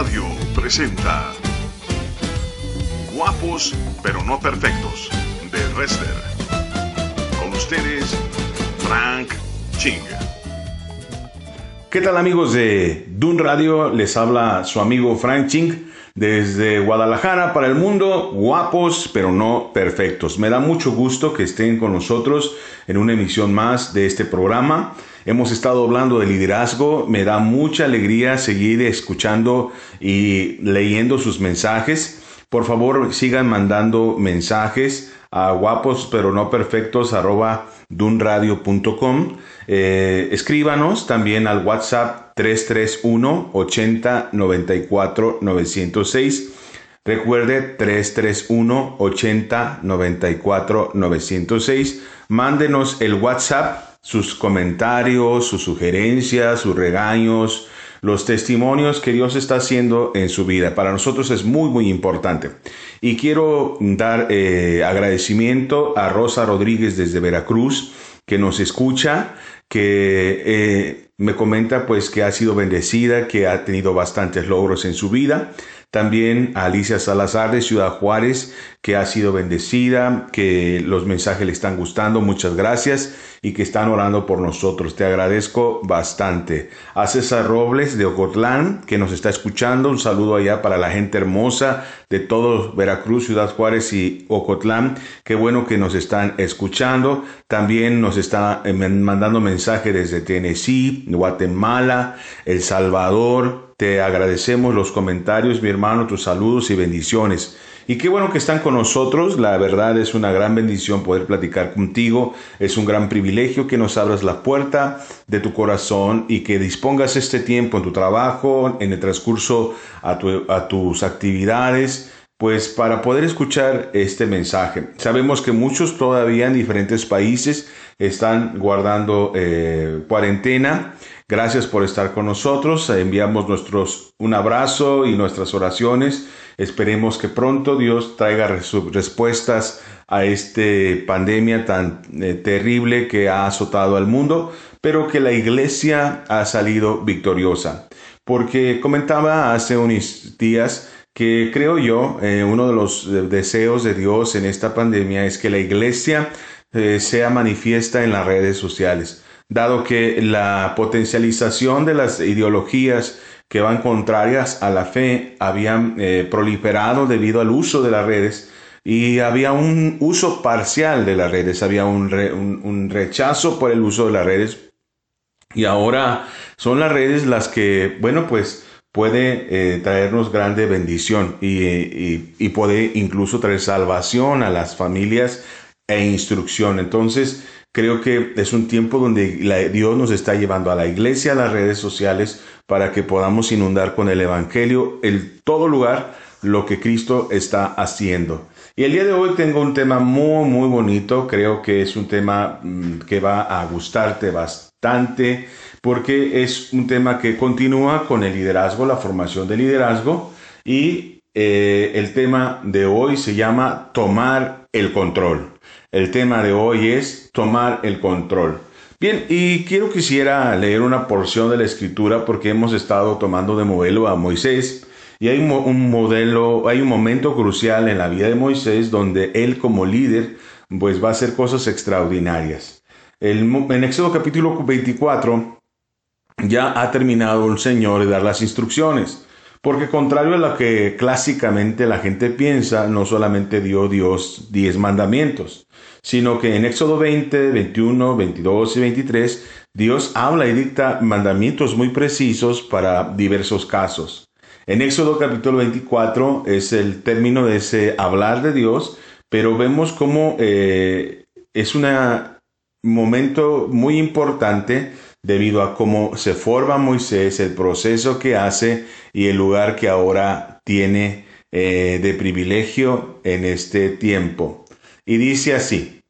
Radio presenta Guapos pero no perfectos de Wrestler. Con ustedes, Frank Ching. ¿Qué tal amigos de Dun Radio? Les habla su amigo Frank Ching desde Guadalajara para el mundo, guapos pero no perfectos. Me da mucho gusto que estén con nosotros en una emisión más de este programa. Hemos estado hablando de liderazgo, me da mucha alegría seguir escuchando y leyendo sus mensajes. Por favor, sigan mandando mensajes a guapos pero no perfectos arroba dunradio.com. Eh, escríbanos también al WhatsApp 331 80 94 906. Recuerde 331 80 94 906. Mándenos el WhatsApp sus comentarios, sus sugerencias, sus regaños, los testimonios que Dios está haciendo en su vida. Para nosotros es muy, muy importante. Y quiero dar eh, agradecimiento a Rosa Rodríguez desde Veracruz, que nos escucha, que eh, me comenta pues que ha sido bendecida, que ha tenido bastantes logros en su vida. También a Alicia Salazar de Ciudad Juárez, que ha sido bendecida, que los mensajes le están gustando, muchas gracias, y que están orando por nosotros. Te agradezco bastante. A César Robles de Ocotlán, que nos está escuchando, un saludo allá para la gente hermosa de todo Veracruz, Ciudad Juárez y Ocotlán. Qué bueno que nos están escuchando. También nos está eh, mandando mensajes desde Tennessee, Guatemala, El Salvador, te agradecemos los comentarios, mi hermano, tus saludos y bendiciones. Y qué bueno que están con nosotros. La verdad es una gran bendición poder platicar contigo. Es un gran privilegio que nos abras la puerta de tu corazón y que dispongas este tiempo en tu trabajo, en el transcurso a, tus actividades pues para poder escuchar este mensaje. Sabemos que muchos todavía en diferentes países están guardando eh, cuarentena Gracias por estar con nosotros. Enviamos nuestros, un abrazo y nuestras oraciones. Esperemos que pronto Dios traiga respuestas a esta pandemia tan eh, terrible que ha azotado al mundo, pero que la iglesia ha salido victoriosa. Porque comentaba hace unos días que creo yo, eh, uno de los eh, deseos de Dios en esta pandemia es que la iglesia sea manifiesta en las redes sociales dado que la potencialización de las ideologías que van contrarias a la fe habían eh, proliferado debido al uso de las redes y había un uso parcial de las redes, había un, rechazo por el uso de las redes y ahora son las redes las que, bueno, pues puede eh, traernos grande bendición y, y puede incluso traer salvación a las familias e instrucción. Entonces, Creo que es un tiempo donde Dios nos está llevando a la iglesia, a las redes sociales, para que podamos inundar con el Evangelio en todo lugar lo que Cristo está haciendo. Y el día de hoy tengo un tema muy, muy bonito. Creo que es un tema mm, que va a gustarte bastante porque es un tema que continúa con el liderazgo, la formación de liderazgo. Y eh, el tema de hoy se llama tomar el control. El tema de hoy es tomar el control. Bien, y quiero quisiera leer una porción de la escritura porque hemos estado tomando de modelo a Moisés y hay un, modelo, hay un momento crucial en la vida de Moisés donde él como líder pues va a hacer cosas extraordinarias. En Éxodo capítulo 24 ya ha terminado el Señor de dar las instrucciones. Porque contrario a lo que clásicamente la gente piensa, no solamente dio Dios diez mandamientos, sino que en Éxodo 20, 21, 22 y 23, Dios habla y dicta mandamientos muy precisos para diversos casos. En Éxodo capítulo 24 es el término de ese hablar de Dios, pero vemos cómo eh, es un momento muy importante debido a cómo se forma Moisés, el proceso que hace y el lugar que ahora tiene eh, de privilegio en este tiempo. Y dice así,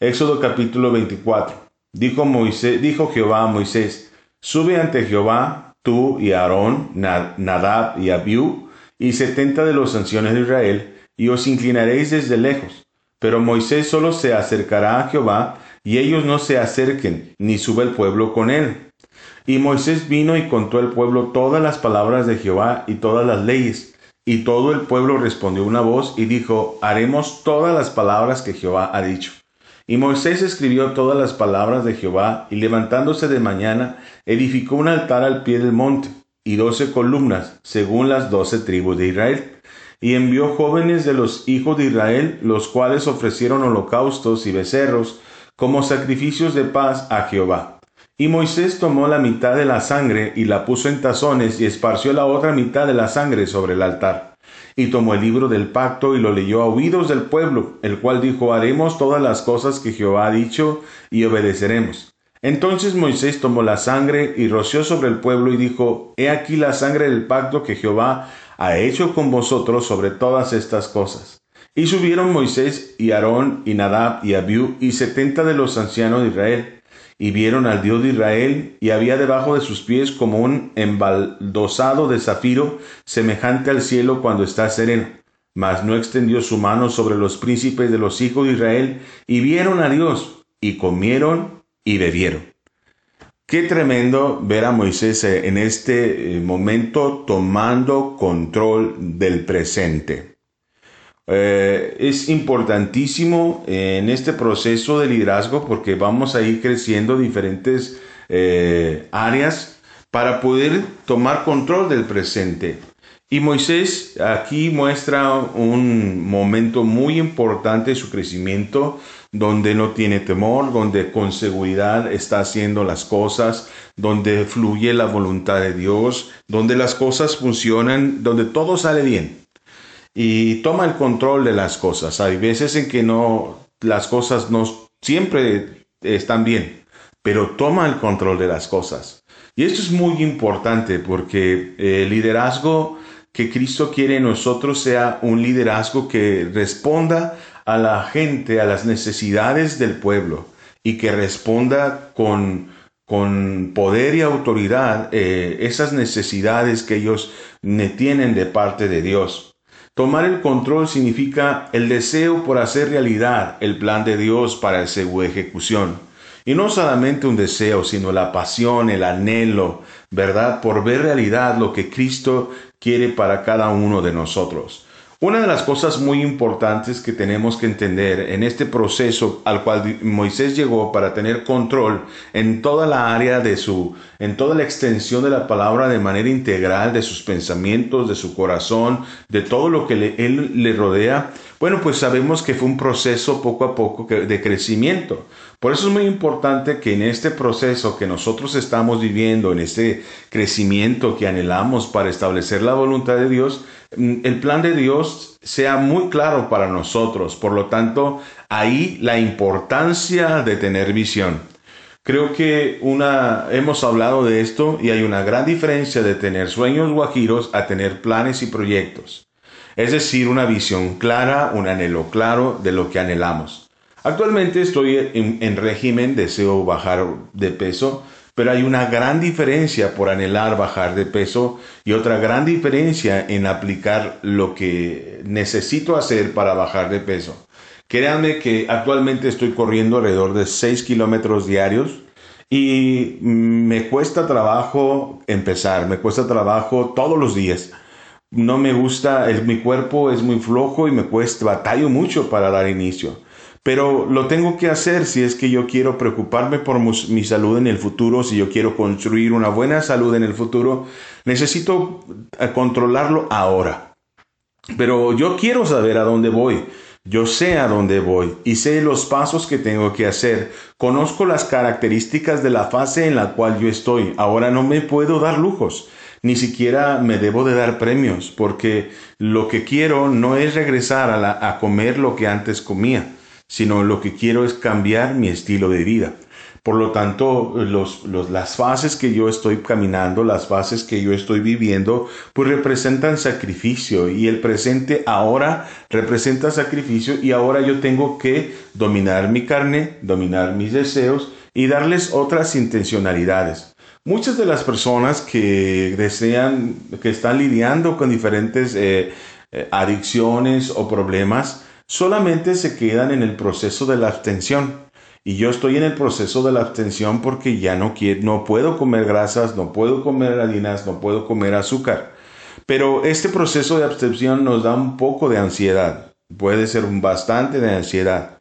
Éxodo capítulo 24, dijo, Moisés, dijo Jehová a Moisés, sube ante Jehová tú y Aarón, Nadab y Abiú, y setenta de los ancianos de Israel, y os inclinaréis desde lejos. Pero Moisés solo se acercará a Jehová, y ellos no se acerquen, ni sube el pueblo con él. Y Moisés vino y contó al pueblo todas las palabras de Jehová y todas las leyes. Y todo el pueblo respondió una voz y dijo, haremos todas las palabras que Jehová ha dicho. Y Moisés escribió todas las palabras de Jehová, y levantándose de mañana, edificó un altar al pie del monte, y doce columnas, según las doce tribus de Israel. Y envió jóvenes de los hijos de Israel, los cuales ofrecieron holocaustos y becerros, como sacrificios de paz a Jehová. Y Moisés tomó la mitad de la sangre y la puso en tazones y esparció la otra mitad de la sangre sobre el altar y tomó el libro del pacto y lo leyó a oídos del pueblo, el cual dijo, haremos todas las cosas que Jehová ha dicho y obedeceremos. Entonces Moisés tomó la sangre y roció sobre el pueblo y dijo, He aquí la sangre del pacto que Jehová ha hecho con vosotros sobre todas estas cosas. Y subieron Moisés y Aarón y Nadab y Abiú y setenta de los ancianos de Israel y vieron al Dios de Israel, y había debajo de sus pies como un embaldosado de zafiro, semejante al cielo cuando está sereno. Mas no extendió su mano sobre los príncipes de los hijos de Israel, y vieron a Dios, y comieron y bebieron. Qué tremendo ver a Moisés eh, en este eh, momento tomando control del presente. Eh, es importantísimo en este proceso de liderazgo porque vamos a ir creciendo diferentes eh, áreas para poder tomar control del presente. Y Moisés aquí muestra un momento muy importante de su crecimiento, donde no tiene temor, donde con seguridad está haciendo las cosas, donde fluye la voluntad de Dios, donde las cosas funcionan, donde todo sale bien y toma el control de las cosas. Hay veces en que no, las cosas no siempre están bien, pero toma el control de las cosas. Y esto es muy importante porque el liderazgo que Cristo quiere en nosotros sea un liderazgo que responda a la gente, a las necesidades del pueblo y que responda con, con poder y autoridad eh, esas necesidades que ellos tienen de parte de Dios. Tomar el control significa el deseo por hacer realidad el plan de Dios para su ejecución. Y no solamente un deseo, sino la pasión, el anhelo, ¿verdad? Por ver realidad lo que Cristo quiere para cada uno de nosotros. Una de las cosas muy importantes que tenemos que entender en este proceso al cual Moisés llegó para tener control en toda la área de su, en toda la extensión de la palabra de manera integral, de sus pensamientos, de su corazón, de todo lo que él le rodea, bueno, pues sabemos que fue un proceso poco a poco de crecimiento. Por eso es muy importante que en este proceso que nosotros estamos viviendo, en este crecimiento que anhelamos para establecer la voluntad de Dios, mm, el plan de Dios sea muy claro para nosotros. Por lo tanto, ahí la importancia de tener visión. Creo que una, hemos hablado de esto y hay una gran diferencia de tener sueños guajiros a tener planes y proyectos. Es decir, una visión clara, un anhelo claro de lo que anhelamos. Actualmente estoy en, régimen, deseo bajar de peso, pero hay una gran diferencia por anhelar bajar de peso y otra gran diferencia en aplicar lo que necesito hacer para bajar de peso. Créanme que actualmente estoy corriendo alrededor de 6 kilómetros diarios y me cuesta trabajo empezar, me cuesta trabajo todos los días. No me gusta, mi cuerpo es muy flojo y me cuesta, batallo mucho para dar inicio pero lo tengo que hacer si es que yo quiero preocuparme por mi salud en el futuro, si yo quiero construir una buena salud en el futuro, necesito eh, controlarlo ahora. Pero yo quiero saber a dónde voy. Yo sé a dónde voy y sé los pasos que tengo que hacer. Conozco las características de la fase en la cual yo estoy. Ahora no me puedo dar lujos. Ni siquiera me debo de dar premios porque lo que quiero no es regresar a, comer lo que antes comía sino lo que quiero es cambiar mi estilo de vida. Por lo tanto, las fases que yo estoy caminando, las fases que yo estoy viviendo, pues representan sacrificio y el presente ahora representa sacrificio y ahora yo tengo que dominar mi carne, dominar mis deseos y darles otras intencionalidades. Muchas de las personas que desean, que están lidiando con diferentes eh, eh, adicciones o problemas, solamente se quedan en el proceso de la abstención. Y yo estoy en el proceso de la abstención porque ya no quiero, no puedo comer grasas, no puedo comer harinas, no puedo comer azúcar. Pero este proceso de abstención nos da un poco de ansiedad, puede ser bastante de ansiedad.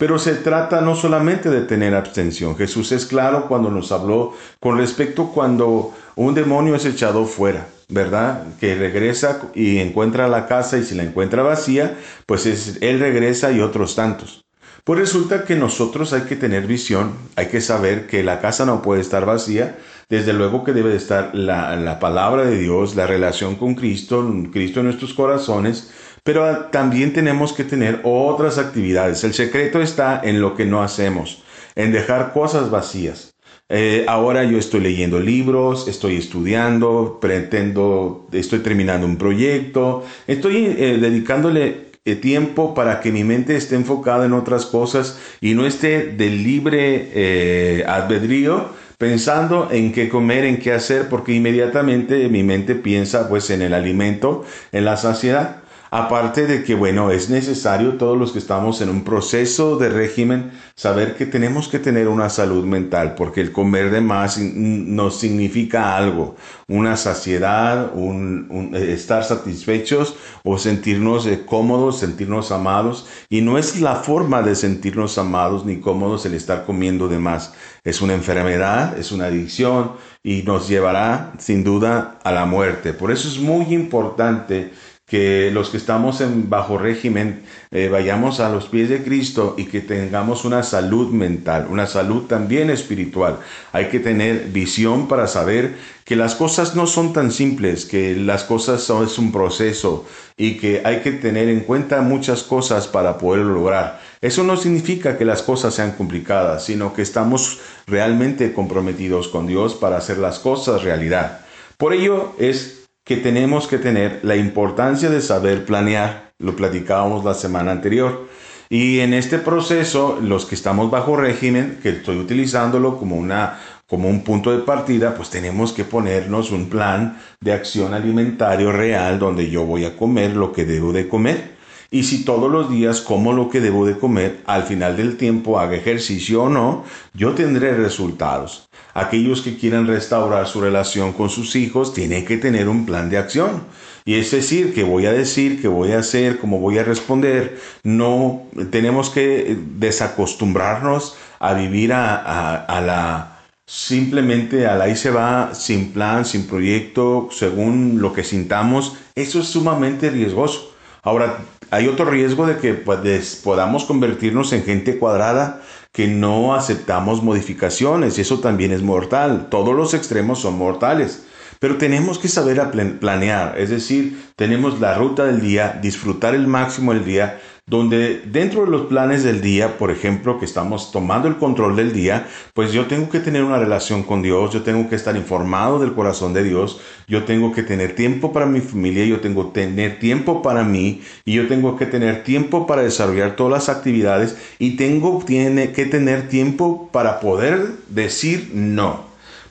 Pero se trata no solamente de tener abstención. Jesús es claro cuando nos habló con respecto cuando un demonio es echado fuera, ¿verdad? Que regresa y encuentra la casa y si la encuentra vacía, pues es, él regresa y otros tantos. Pues resulta que nosotros hay que tener visión, hay que saber que la casa no puede estar vacía, desde luego que debe de estar la, la palabra de Dios, la relación con Cristo, Cristo en nuestros corazones, pero también tenemos que tener otras actividades. El secreto está en lo que no hacemos, en dejar cosas vacías. Eh, ahora yo estoy leyendo libros, estoy estudiando, pretendo, estoy terminando un proyecto, estoy eh, dedicándole eh, tiempo para que mi mente esté enfocada en otras cosas y no esté de libre albedrío pensando en qué comer, en qué hacer, porque inmediatamente mi mente piensa pues en el alimento, en la saciedad. Aparte de que, bueno, es necesario todos los que estamos en un proceso de régimen saber que tenemos que tener una salud mental, porque el comer de más nos significa algo, una saciedad, un, eh, estar satisfechos o sentirnos eh, cómodos, sentirnos amados. Y no es la forma de sentirnos amados ni cómodos el estar comiendo de más. Es una enfermedad, es una adicción y nos llevará sin duda a la muerte. Por eso es muy importante que los que estamos en bajo régimen eh, vayamos a los pies de Cristo y que tengamos una salud mental, una salud también espiritual. Hay que tener visión para saber que las cosas no son tan simples, que las cosas son es un proceso y que hay que tener en cuenta muchas cosas para poder lograr. Eso no significa que las cosas sean complicadas, sino que estamos realmente comprometidos con Dios para hacer las cosas realidad. Por ello es que tenemos que tener la importancia de saber planear. Lo platicábamos la semana anterior. Y en este proceso, los que estamos bajo régimen, que estoy utilizándolo como una como un punto de partida, pues tenemos que ponernos un plan de acción alimentario real donde yo voy a comer lo que debo de comer. Y si todos los días como lo que debo de comer, al final del tiempo haga ejercicio o no, yo tendré resultados. Aquellos que quieran restaurar su relación con sus hijos tienen que tener un plan de acción. Y es decir, que voy a decir, que voy a hacer, cómo voy a responder. No tenemos que desacostumbrarnos a vivir a, la simplemente a la y se va sin plan, sin proyecto, según lo que sintamos. Eso es sumamente riesgoso. Ahora, hay otro riesgo de que pues, podamos convertirnos en gente cuadrada que no aceptamos modificaciones y eso también es mortal. Todos los extremos son mortales. Pero tenemos que saber planear, es decir, tenemos la ruta del día, disfrutar el máximo del día, donde dentro de los planes del día, por ejemplo, que estamos tomando el control del día, pues yo tengo que tener una relación con Dios, yo tengo que estar informado del corazón de Dios, yo tengo que tener tiempo para mi familia, yo tengo que tener tiempo para mí y yo tengo que tener tiempo para desarrollar todas las actividades y tengo tiene que tener tiempo para poder decir no.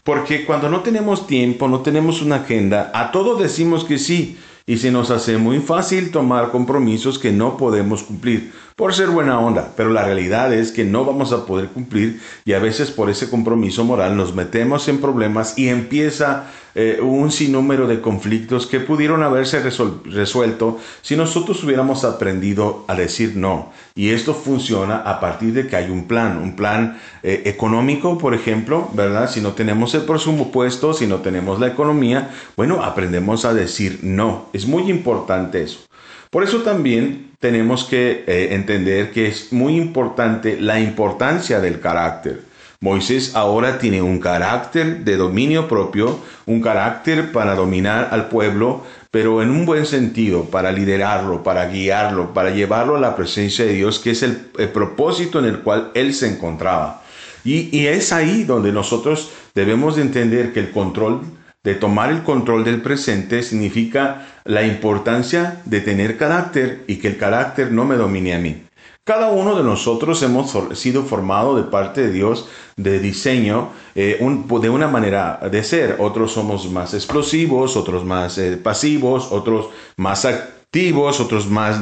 Porque cuando no tenemos tiempo, no tenemos una agenda, a todos decimos que sí, y se nos hace muy fácil tomar compromisos que no podemos cumplir por ser buena onda, pero la realidad es que no vamos a poder cumplir y a veces por ese compromiso moral nos metemos en problemas y empieza eh, un sinnúmero de conflictos que pudieron haberse resuelto si nosotros hubiéramos aprendido a decir no. Y esto funciona a partir de que hay un plan, un plan eh, económico, por ejemplo, ¿verdad? Si no tenemos el presupuesto, si no tenemos la economía, bueno, aprendemos a decir no. Es muy importante eso. Por eso también tenemos que eh, entender que es muy importante la importancia del carácter. Moisés ahora tiene un carácter de dominio propio, un carácter para dominar al pueblo, pero en un buen sentido, para liderarlo, para guiarlo, para llevarlo a la presencia de Dios, que es el, propósito en el cual él se encontraba. Y, y, es ahí donde nosotros debemos de entender que el control, de tomar el control del presente, significa la importancia de tener carácter y que el carácter no me domine a mí. Cada uno de nosotros hemos sido formado de parte de Dios de diseño eh, de una manera de ser. Otros somos más explosivos, otros más eh, pasivos, otros más activos, otros más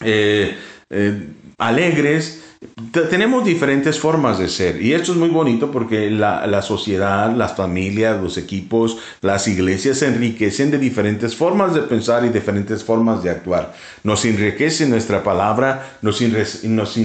eh, alegres. Tenemos diferentes formas de ser y esto es muy bonito porque la, sociedad, las familias, los equipos, las iglesias se enriquecen de diferentes formas de pensar y diferentes formas de actuar. Nos enriquece nuestra palabra, nos, nos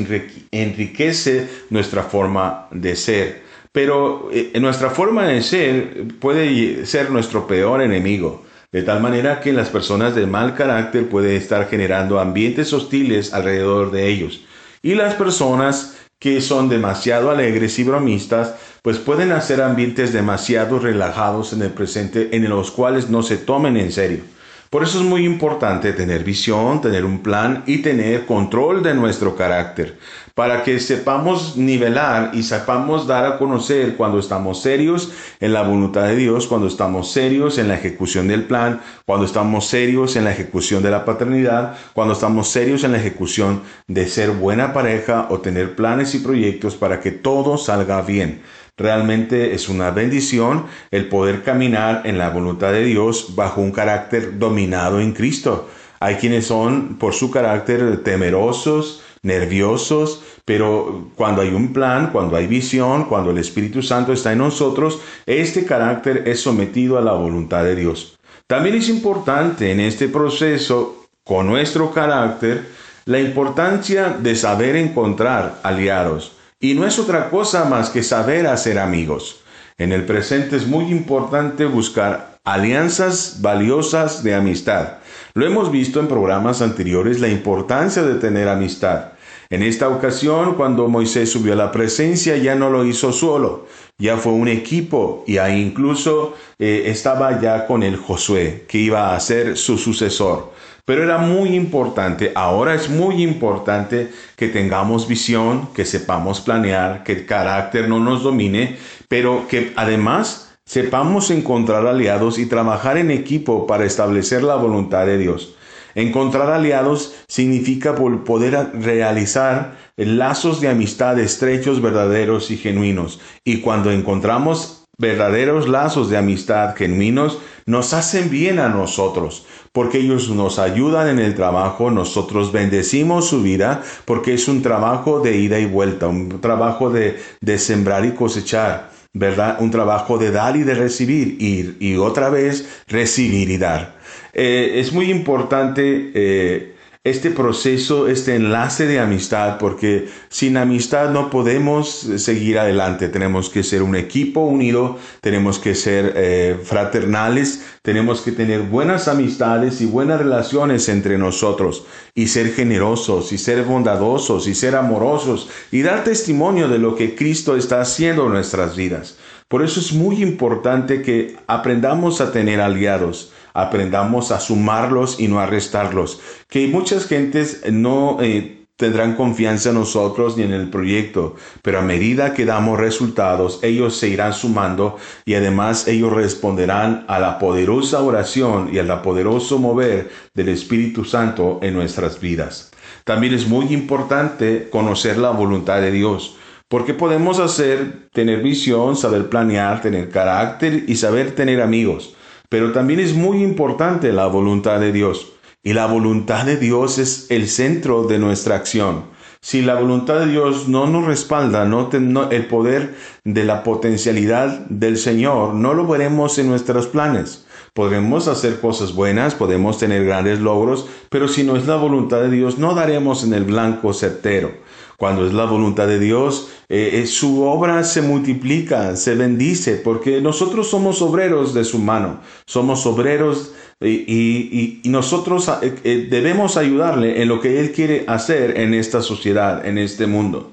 enriquece nuestra forma de ser. Pero eh, nuestra forma de ser puede ser nuestro peor enemigo. De tal manera que las personas de mal carácter pueden estar generando ambientes hostiles alrededor de ellos. Y las personas que son demasiado alegres y bromistas, pues pueden hacer ambientes demasiado relajados en el presente en los cuales no se tomen en serio. Por eso es muy importante tener visión, tener un plan y tener control de nuestro carácter, para que sepamos nivelar y sepamos dar a conocer cuando estamos serios en la voluntad de Dios, cuando estamos serios en la ejecución del plan, cuando estamos serios en la ejecución de la paternidad, cuando estamos serios en la ejecución de ser buena pareja o tener planes y proyectos para que todo salga bien. Realmente es una bendición el poder caminar en la voluntad de Dios bajo un carácter dominado en Cristo. Hay quienes son por su carácter temerosos, nerviosos, pero cuando hay un plan, cuando hay visión, cuando el Espíritu Santo está en nosotros, este carácter es sometido a la voluntad de Dios. También es importante en este proceso, con nuestro carácter, la importancia de saber encontrar aliados. Y no es otra cosa más que saber hacer amigos. En el presente es muy importante buscar alianzas valiosas de amistad. Lo hemos visto en programas anteriores la importancia de tener amistad. En esta ocasión, cuando Moisés subió a la presencia, ya no lo hizo solo, ya fue un equipo y ahí incluso eh, estaba ya con el Josué, que iba a ser su sucesor. Pero era muy importante, ahora es muy importante que tengamos visión, que sepamos planear, que el carácter no nos domine, pero que además sepamos encontrar aliados y trabajar en equipo para establecer la voluntad de Dios. Encontrar aliados significa poder realizar lazos de amistad estrechos, verdaderos y genuinos. Y cuando encontramos verdaderos lazos de amistad genuinos, nos hacen bien a nosotros porque ellos nos ayudan en el trabajo, nosotros bendecimos su vida, porque es un trabajo de ida y vuelta, un trabajo de, sembrar y cosechar, ¿verdad? Un trabajo de dar y de recibir, y, y otra vez recibir y dar. Eh, es muy importante eh, este proceso, este enlace de amistad, porque sin amistad no podemos seguir adelante. Tenemos que ser un equipo unido, tenemos que ser eh, fraternales, tenemos que tener buenas amistades y buenas relaciones entre nosotros, y ser generosos, y ser bondadosos, y ser amorosos, y dar testimonio de lo que Cristo está haciendo en nuestras vidas. Por eso es muy importante que aprendamos a tener aliados aprendamos a sumarlos y no a restarlos. Que muchas gentes no eh, tendrán confianza en nosotros ni en el proyecto, pero a medida que damos resultados, ellos se irán sumando y además ellos responderán a la poderosa oración y al poderoso mover del Espíritu Santo en nuestras vidas. También es muy importante conocer la voluntad de Dios. Porque podemos hacer, tener visión, saber planear, tener carácter y saber tener amigos. Pero también es muy importante la voluntad de Dios. Y la voluntad de Dios es el centro de nuestra acción. Si la voluntad de Dios no nos respalda, no, el poder de la potencialidad del Señor, no lo veremos en nuestros planes. Podremos hacer cosas buenas, podemos tener grandes logros, pero si no es la voluntad de Dios, no daremos en el blanco certero. Cuando es la voluntad de Dios, eh, eh, su obra se multiplica, se bendice, porque nosotros somos obreros de su mano, somos obreros y, nosotros eh, debemos ayudarle en lo que Él quiere hacer en esta sociedad, en este mundo.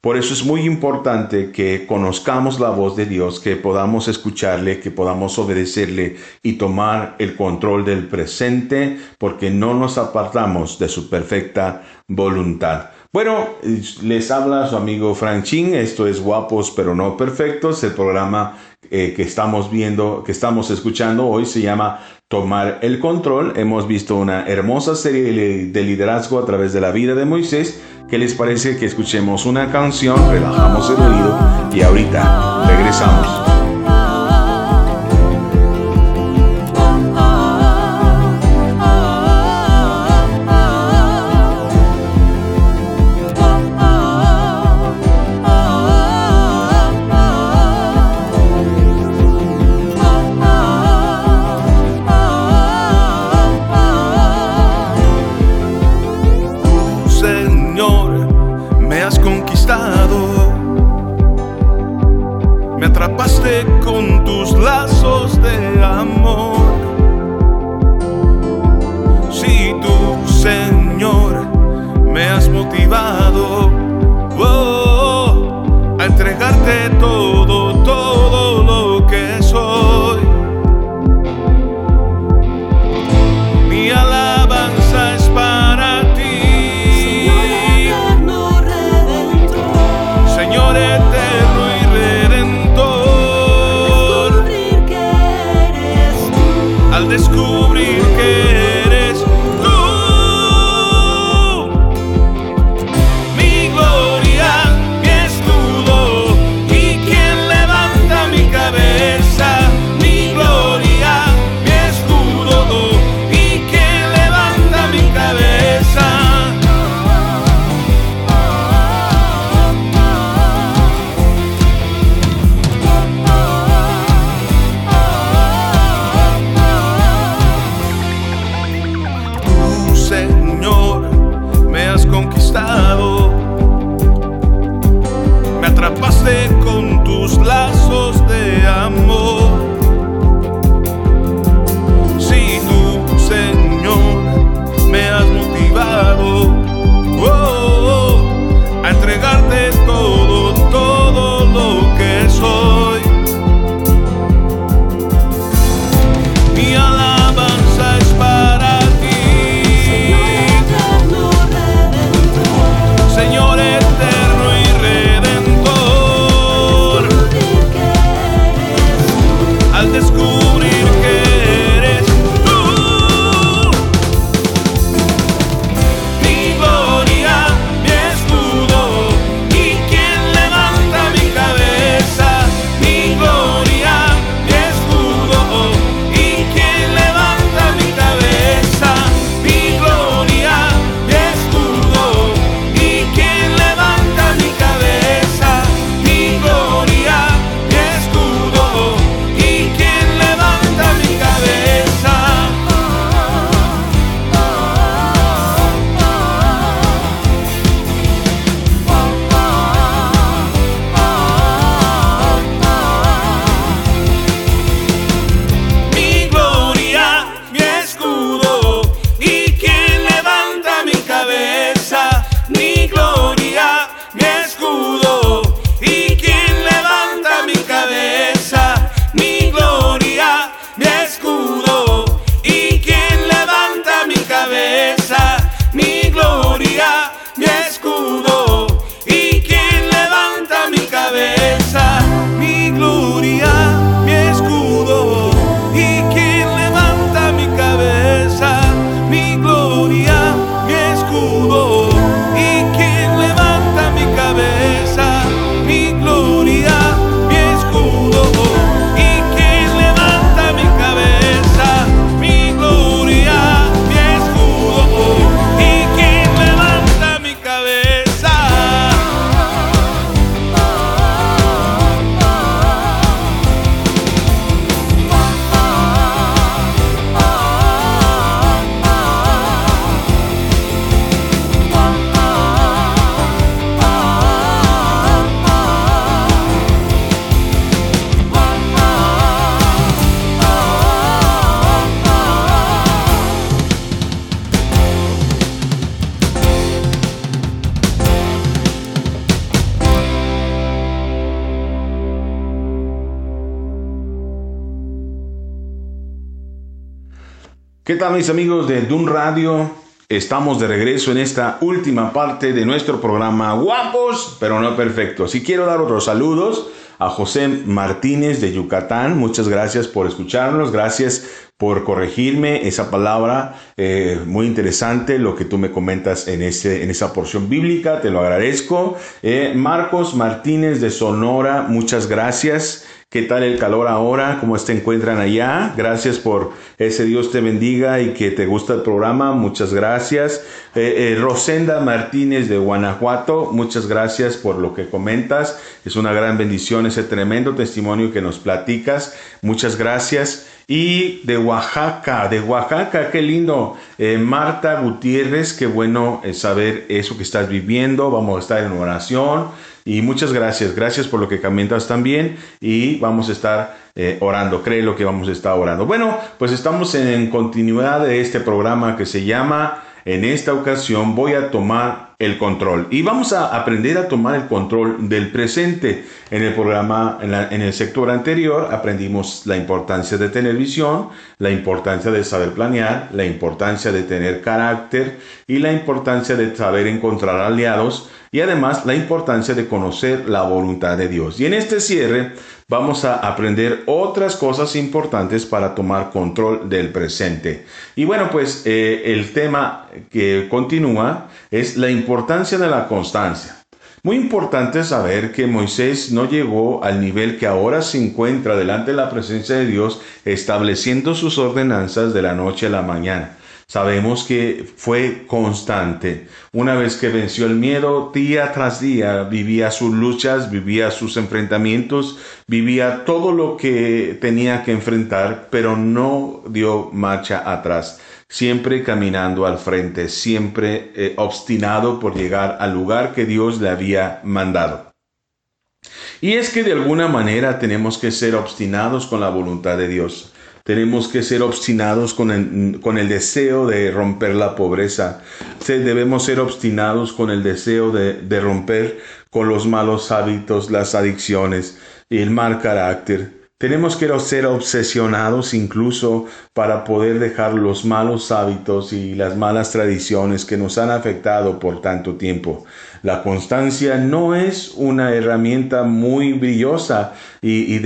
Por eso es muy importante que conozcamos la voz de Dios, que podamos escucharle, que podamos obedecerle y tomar el control del presente, porque no nos apartamos de su perfecta voluntad. Bueno, les habla su amigo Frank Ching. Esto es Guapos pero no perfectos. El programa eh, que estamos viendo, que estamos escuchando hoy se llama Tomar el Control. Hemos visto una hermosa serie de liderazgo a través de la vida de Moisés. ¿Qué les parece que escuchemos una canción, relajamos el oído y ahorita regresamos? Mis amigos de Dun Radio? Estamos de regreso en esta última parte de nuestro programa Guapos, pero no perfectos. Y quiero dar otros saludos a José Martínez de Yucatán. Muchas gracias por escucharnos. Gracias por corregirme esa palabra. eh, muy interesante lo que tú me comentas en, ese, en esa porción bíblica. Te lo agradezco. Eh, Marcos Martínez de Sonora. Muchas gracias. ¿Qué tal el calor ahora? ¿Cómo se encuentran allá? Gracias por ese Dios te bendiga y que te gusta el programa. Muchas gracias. Eh, eh, Rosenda Martínez de Guanajuato, muchas gracias por lo que comentas. Es una gran bendición ese tremendo testimonio que nos platicas. Muchas gracias. Y de Oaxaca, de Oaxaca, qué lindo. Eh, Marta Gutiérrez, qué bueno saber eso que estás viviendo. Vamos a estar en oración. Y muchas gracias, gracias por lo que comentas también y vamos a estar eh, orando, créelo que vamos a estar orando. Bueno, pues estamos en continuidad de este programa que se llama en esta ocasión voy a tomar el control y vamos a aprender a tomar el control del presente. En el programa, en, el sector anterior, aprendimos la importancia de tener visión, la importancia de saber planear, la importancia de tener carácter y la importancia de saber encontrar aliados y además la importancia de conocer la voluntad de Dios. Y en este cierre vamos a aprender otras cosas importantes para tomar control del presente. Y bueno, pues eh, el tema que continúa es la importancia de la constancia. Muy importante saber que Moisés no llegó al nivel que ahora se encuentra delante de la presencia de Dios estableciendo sus ordenanzas de la noche a la mañana. Sabemos que fue constante. Una vez que venció el miedo, día tras día vivía sus luchas, vivía sus enfrentamientos, vivía todo lo que tenía que enfrentar, pero no dio marcha atrás. Siempre caminando al frente, siempre eh, obstinado por llegar al lugar que Dios le había mandado. Y es que de alguna manera tenemos que ser obstinados con la voluntad de Dios. Tenemos que ser obstinados con el, con el deseo de romper la pobreza. Debemos ser obstinados con el deseo de, de romper con los malos hábitos, las adicciones y el mal carácter. Tenemos que ser obsesionados incluso para poder dejar los malos hábitos y las malas tradiciones que nos han afectado por tanto tiempo. La constancia no es una herramienta muy brillosa y-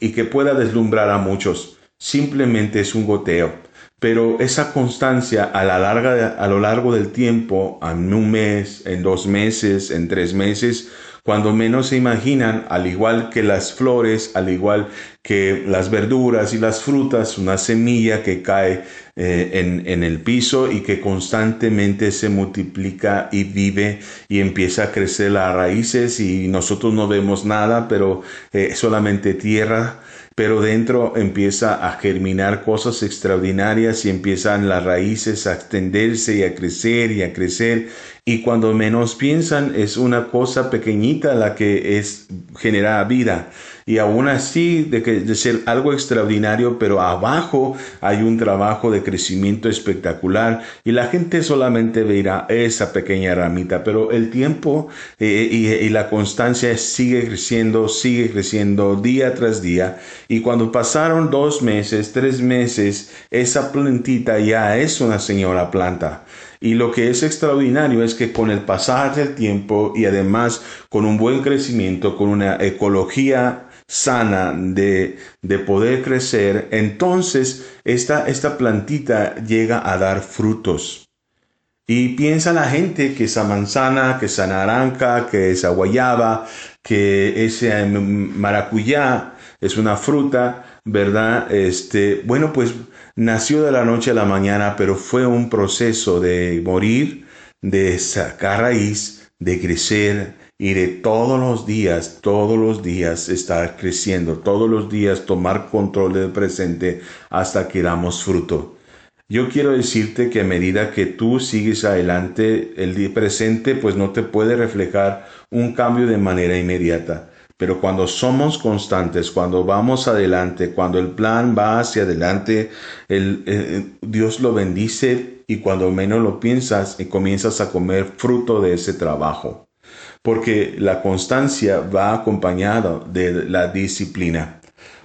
y que pueda deslumbrar a muchos. Simplemente es un goteo. Pero esa constancia a, la larga, a lo largo del tiempo, en un mes, en dos meses, en tres meses, cuando menos se imaginan, al igual que las flores, al igual que las verduras y las frutas, una semilla que cae eh, en, el piso y que constantemente se multiplica y vive y empieza a crecer las raíces y nosotros no vemos nada, pero eh, solamente tierra pero dentro empieza a germinar cosas extraordinarias y empiezan las raíces a extenderse y a crecer y a crecer y cuando menos piensan es una cosa pequeñita la que es genera vida. Y aún así de, que, de ser algo extraordinario pero abajo hay un trabajo de crecimiento espectacular. Y la gente solamente verá esa pequeña ramita. Pero el tiempo eh, y la constancia sigue creciendo sigue creciendo día tras día. Y cuando pasaron dos meses tres meses esa plantita ya es una señora planta y lo que es extraordinario es que con el pasar del tiempo y además con un buen crecimiento, con una ecología sana de, de poder crecer, entonces esta, esta plantita llega a dar frutos. Y piensa la gente que esa manzana, que esa naranja, que esa guayaba, que ese mm, maracuyá es una fruta, ¿verdad? Este, bueno, pues nació de la noche a la mañana, pero fue un proceso de morir, de sacar raíz, de crecer y de todos los días, todos los días estar creciendo, todos los días tomar control del presente hasta que damos fruto. Yo quiero decirte que a medida que tú sigues adelante, el presente pues no te puede reflejar un cambio de manera inmediata. Pero cuando somos constantes, cuando vamos adelante, cuando el plan va hacia adelante, el, eh, Dios lo bendice y cuando menos lo piensas y comienzas a comer fruto de ese trabajo. Porque la constancia va acompañada de la disciplina.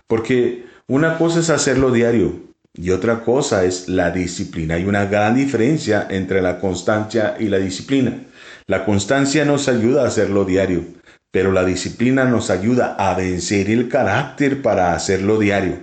Porque una cosa es hacerlo diario, y otra cosa es la disciplina. Hay una gran diferencia entre la constancia y la disciplina. La constancia nos ayuda a hacerlo diario, pero la disciplina nos ayuda a vencer el carácter para hacerlo diario.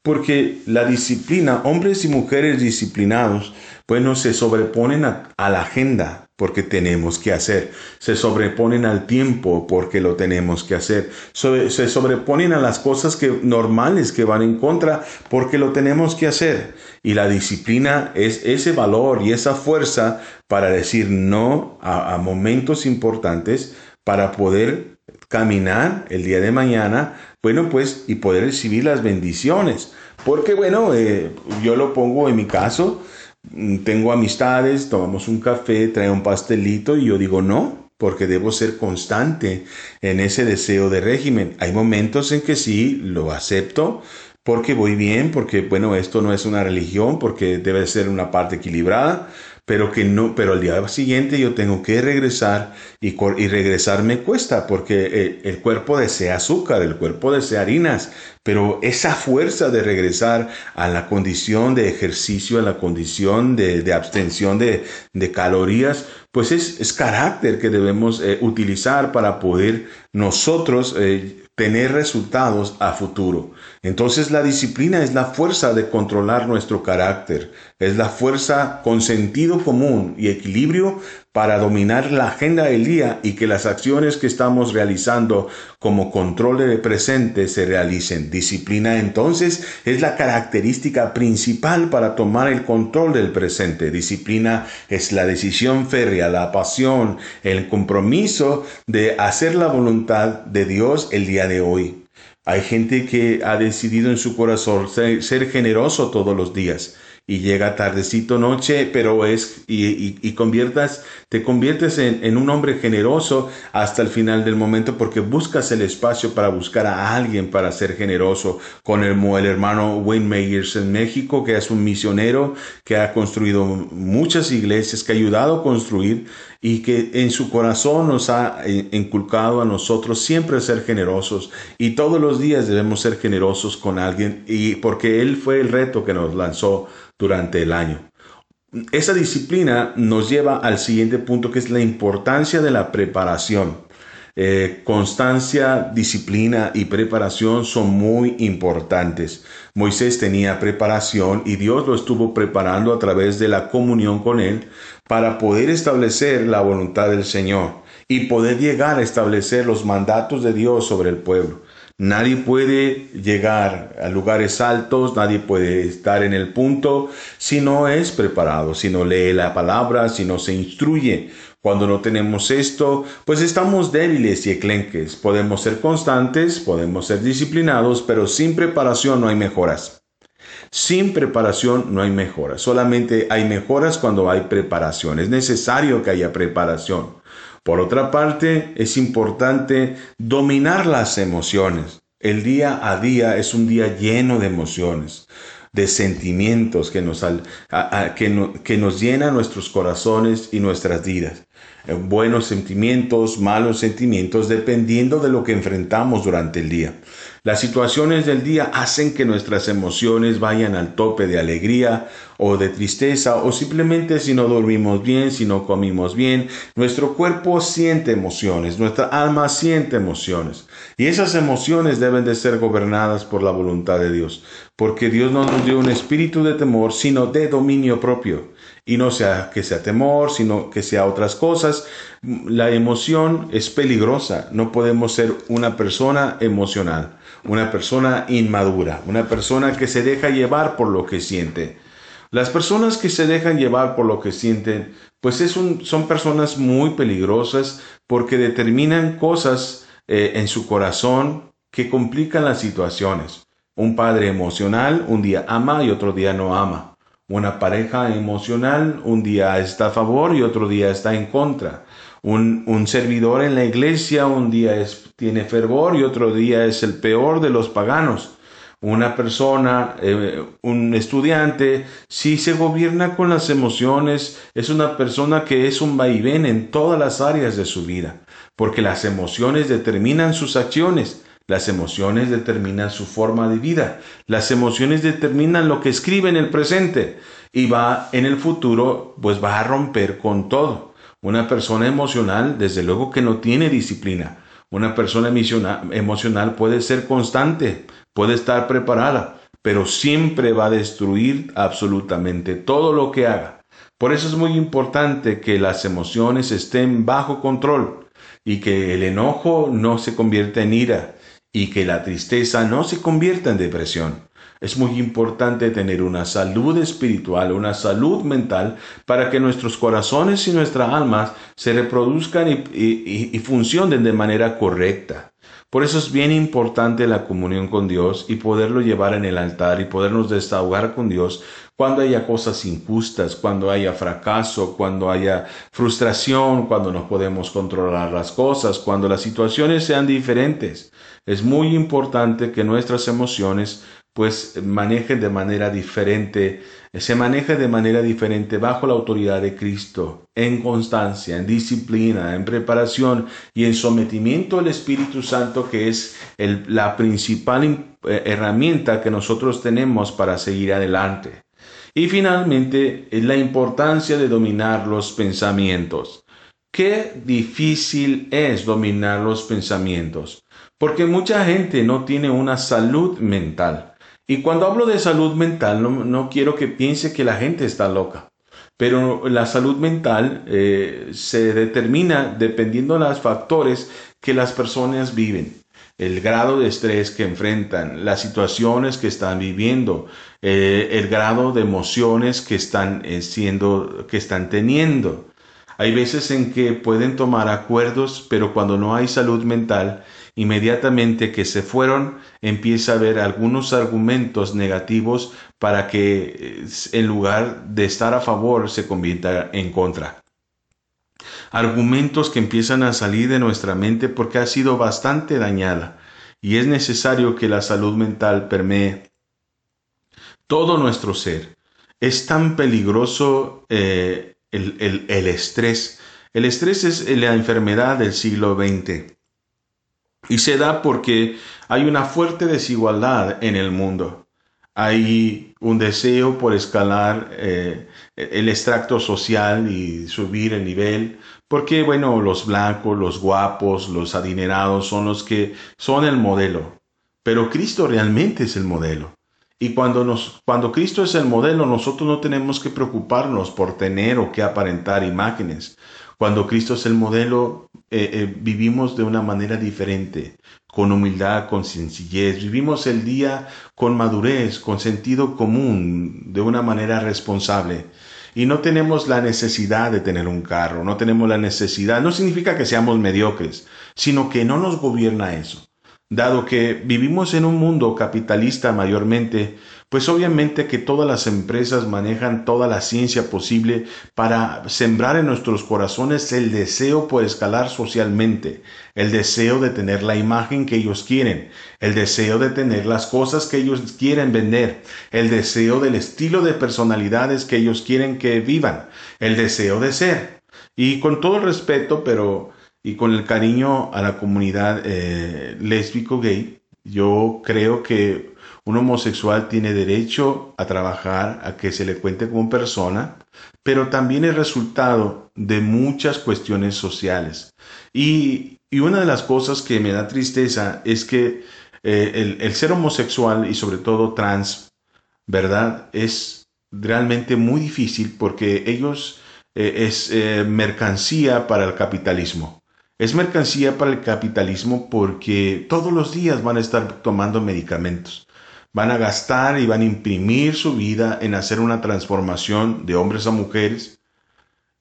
Porque la disciplina, hombres y mujeres disciplinados, bueno, se sobreponen a, la agenda porque tenemos que hacer, se sobreponen al tiempo porque lo tenemos que hacer, se sobreponen a las cosas que normales que van en contra porque lo tenemos que hacer. Y la disciplina es ese valor y esa fuerza para decir no a momentos importantes para poder caminar el día de mañana, bueno, pues, y poder recibir las bendiciones. Porque, bueno, eh, yo lo pongo en mi caso, mm, tengo amistades, tomamos un café, trae un pastelito y yo digo, no, porque debo ser constante en ese deseo de régimen. Hay momentos en que sí lo acepto, porque voy bien, porque bueno, esto no es una religión, porque debe ser una parte equilibrada, pero que no, pero al día siguiente yo tengo que regresar y, y regresar me cuesta porque eh, el, cuerpo desea azúcar, el cuerpo desea harinas, pero esa fuerza de regresar a la condición de ejercicio, a la condición de, de abstención de, de calorías, pues es, carácter que debemos eh, utilizar para poder nosotros eh, tener resultados a futuro. Entonces la disciplina es la fuerza de controlar nuestro carácter, es la fuerza con sentido común y equilibrio para dominar la agenda del día y que las acciones que estamos realizando como control de presente se realicen. Disciplina entonces es la característica principal para tomar el control del presente. Disciplina es la decisión férrea, la pasión, el compromiso de hacer la voluntad de Dios el día de hoy. Hay gente que ha decidido en su corazón ser, ser generoso todos los días y llega tardecito noche, pero es y, y- conviertas, te conviertes en, en un hombre generoso hasta el final del momento porque buscas el espacio para buscar a alguien para ser generoso, con el hermano Wayne Meyers en México, que es un misionero que ha construido muchas iglesias, que ha ayudado a construir y que en su corazón nos ha eh, inculcado a nosotros siempre ser generosos. Y todos los días debemos ser generosos con alguien y porque él fue el reto que nos lanzó durante el año. Esa disciplina nos lleva al siguiente punto que es la importancia de la preparación. Eh, constancia, disciplina y preparación son muy importantes. Moisés tenía preparación y Dios lo estuvo preparando a través de la comunión con él para poder establecer la voluntad del Señor y poder llegar a establecer los mandatos de Dios sobre el pueblo. Nadie puede llegar a lugares altos, nadie puede estar en el punto si no es preparado, si no lee la palabra, si no se instruye. Cuando no tenemos esto, pues estamos débiles y eclenques. Podemos ser constantes, podemos ser disciplinados, pero sin preparación no hay mejoras. Sin preparación no hay mejoras. Solamente hay mejoras cuando hay preparación. Es necesario que haya preparación. Por otra parte, es importante dominar las emociones. El día a día es un día lleno de emociones, de sentimientos que nos, que no- que nos llenan nuestros corazones y nuestras vidas. Buenos sentimientos, malos sentimientos, dependiendo de lo que enfrentamos durante el día. Las situaciones del día hacen que nuestras emociones vayan al tope de alegría o de tristeza o simplemente si no dormimos bien, si no comimos bien, nuestro cuerpo siente emociones, nuestra alma siente emociones. Y esas emociones deben de ser gobernadas por la voluntad de Dios, porque Dios no nos dio un espíritu de temor, sino de dominio propio. Y no sea que sea temor, sino que sea otras cosas. La emoción es peligrosa. No podemos ser una persona emocional, una persona inmadura, una persona que se deja llevar por lo que siente. Las personas que se dejan llevar por lo que sienten, pues es son personas muy peligrosas porque determinan cosas eh, en su corazón que complican las situaciones. Un padre emocional un día ama y otro día no ama. Una pareja emocional un día está a favor y otro día está en contra. Un, un servidor en la iglesia un día tiene fervor y otro día es el peor de los paganos. Una persona, eh, un estudiante, si se gobierna con las emociones, es una persona que es un vaivén en todas las áreas de su vida, porque las emociones determinan sus acciones. Las emociones determinan su forma de vida. Las emociones determinan lo que escribe en el presente y va en el futuro, pues va a romper con todo. Una persona emocional, desde luego que no tiene disciplina. Una persona emociona- emocional puede ser constante, puede estar preparada, pero siempre va a destruir absolutamente todo lo que haga. Por eso es muy importante que las emociones estén bajo control y que el enojo no se convierta en ira y que la tristeza no se convierta en depresión. Es muy importante tener una salud espiritual, una salud mental, para que nuestros corazones y nuestras almas se reproduzcan y, y- funcionen de manera correcta. Por eso es bien importante la comunión con Dios y poderlo llevar en el altar y podernos desahogar con Dios cuando haya cosas injustas, cuando haya fracaso, cuando haya frustración, cuando no podemos controlar las cosas, cuando las situaciones sean diferentes. Es muy importante que nuestras emociones pues manejen de manera diferente, se maneje de manera diferente bajo la autoridad de Cristo, en constancia, en disciplina, en preparación y en sometimiento al Espíritu Santo, que es la principal eh, herramienta que nosotros tenemos para seguir adelante. Y finalmente, la importancia de dominar los pensamientos. Qué difícil es dominar los pensamientos, porque mucha gente no tiene una salud mental. Y cuando hablo de salud mental, no, quiero que piense que la gente está loca. Pero la salud mental eh, se determina dependiendo de los factores que las personas viven el grado de estrés que enfrentan, las situaciones que están viviendo, eh, el grado de emociones que están eh, siendo, que están teniendo. Hay veces en que pueden tomar acuerdos, pero cuando no hay salud mental, inmediatamente que se fueron, empieza a haber algunos argumentos negativos para que eh, en lugar de estar a favor se convierta en contra argumentos que empiezan a salir de nuestra mente porque ha sido bastante dañada y es necesario que la salud mental permee todo nuestro ser. Es tan peligroso eh, el, el- el estrés. El estrés es la enfermedad del siglo XX y se da porque hay una fuerte desigualdad en el mundo. Hay un deseo por escalar eh, el extracto social y subir el nivel, porque bueno, los blancos, los guapos, los adinerados son los que son el modelo, pero Cristo realmente es el modelo. Y cuando, nos, cuando Cristo es el modelo, nosotros no tenemos que preocuparnos por tener o que aparentar imágenes. Cuando Cristo es el modelo, eh, eh, vivimos de una manera diferente, con humildad, con sencillez. Vivimos el día con madurez, con sentido común, de una manera responsable. Y no tenemos la necesidad de tener un carro, no tenemos la necesidad, no significa que seamos mediocres, sino que no nos gobierna eso. Dado que vivimos en un mundo capitalista mayormente, pues obviamente que todas las empresas manejan toda la ciencia posible para sembrar en nuestros corazones el deseo por escalar socialmente, el deseo de tener la imagen que ellos quieren, el deseo de tener las cosas que ellos quieren vender, el deseo del estilo de personalidades que ellos quieren que vivan, el deseo de ser. Y con todo el respeto, pero y con el cariño a la comunidad eh, lésbico gay, yo creo que un homosexual tiene derecho a trabajar, a que se le cuente como persona, pero también es resultado de muchas cuestiones sociales. Y, y una de las cosas que me da tristeza es que eh, el, el ser homosexual y sobre todo trans, ¿verdad? Es realmente muy difícil porque ellos eh, es eh, mercancía para el capitalismo. Es mercancía para el capitalismo porque todos los días van a estar tomando medicamentos. Van a gastar y van a imprimir su vida en hacer una transformación de hombres a mujeres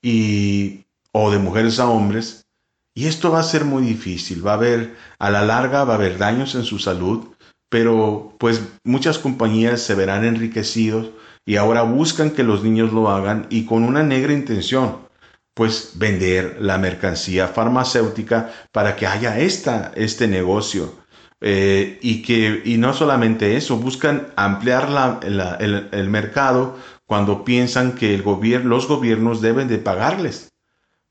y o de mujeres a hombres. Y esto va a ser muy difícil. Va a haber, a la larga, va a haber daños en su salud, pero pues muchas compañías se verán enriquecidos y ahora buscan que los niños lo hagan y con una negra intención, pues vender la mercancía farmacéutica para que haya esta, este negocio. Eh, y que y no solamente eso, buscan ampliar la- el, el mercado cuando piensan que el gobierno, los gobiernos deben de pagarles.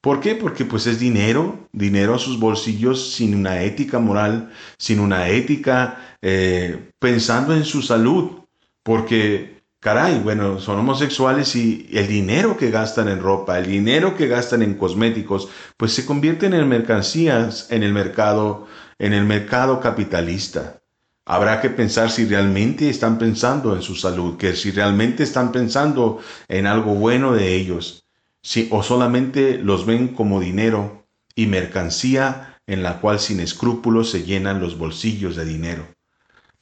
¿Por qué? Porque pues es dinero, dinero a sus bolsillos sin una ética moral, sin una ética eh, pensando en su salud. Porque, caray, bueno, son homosexuales y el dinero que gastan en ropa, el dinero que gastan en cosméticos, pues se convierten en mercancías en el mercado, en el mercado capitalista. Habrá que pensar si realmente están pensando en su salud, que si realmente están pensando en algo bueno de ellos si, o solamente los ven como dinero y mercancía en la cual sin escrúpulos se llenan los bolsillos de dinero.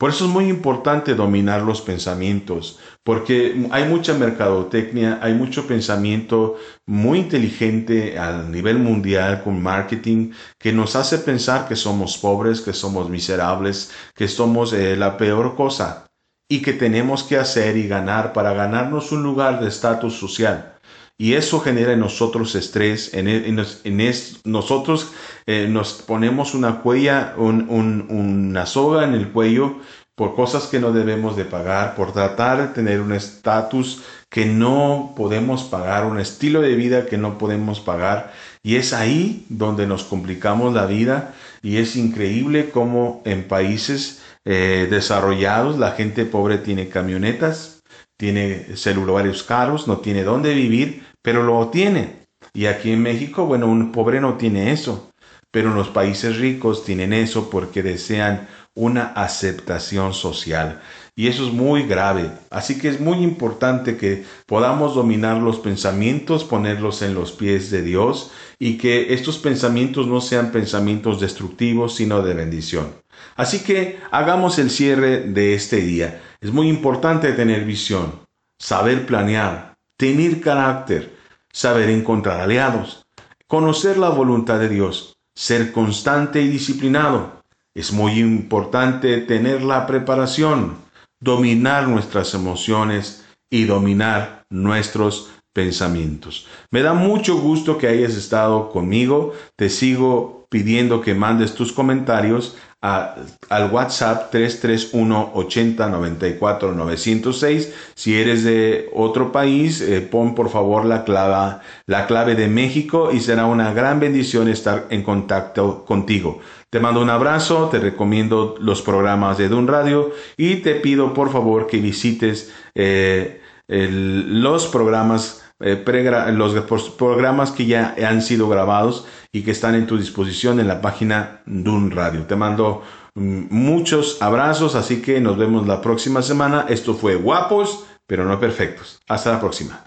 Por eso es muy importante dominar los pensamientos, porque hay mucha mercadotecnia, hay mucho pensamiento muy inteligente a nivel mundial con marketing que nos hace pensar que somos pobres, que somos miserables, que somos eh, la peor cosa. y que tenemos que hacer y ganar para ganarnos un lugar de estatus social. Y eso genera en nosotros estrés, en, en, en es, nosotros eh, nos ponemos una cuella, un, una soga en el cuello por cosas que no debemos de pagar, por tratar de tener un estatus que no podemos pagar, un estilo de vida que no podemos pagar. Y es ahí donde nos complicamos la vida y es increíble cómo en países eh, desarrollados la gente pobre tiene camionetas, tiene celulares caros, no tiene dónde vivir, pero lo tiene. Y aquí en México, bueno, un pobre no tiene eso, pero en los países ricos tienen eso porque desean una aceptación social. Y eso es muy grave. Así que es muy importante que podamos dominar los pensamientos, ponerlos en los pies de Dios y que estos pensamientos no sean pensamientos destructivos, sino de bendición. Así que hagamos el cierre de este día. Es muy importante tener visión, saber planear, tener carácter, saber encontrar aliados, conocer la voluntad de Dios, ser constante y disciplinado. Es muy importante tener la preparación, dominar nuestras emociones y dominar nuestros pensamientos. Me da mucho gusto que hayas estado conmigo. Te sigo pidiendo que mandes tus comentarios a, al WhatsApp 331 80 94 906. Si eres de otro país, eh, pon por favor la clave, la clave de México y será una gran bendición estar en contacto contigo. Te mando un abrazo, te recomiendo los programas de Dun Radio y te pido por favor que visites eh, los programas eh, los programas que ya han sido grabados y que están en tu disposición en la página Dun Radio. Te mando mm, muchos abrazos, así que nos vemos la próxima semana. Esto fue Guapos, pero no perfectos. Hasta la próxima.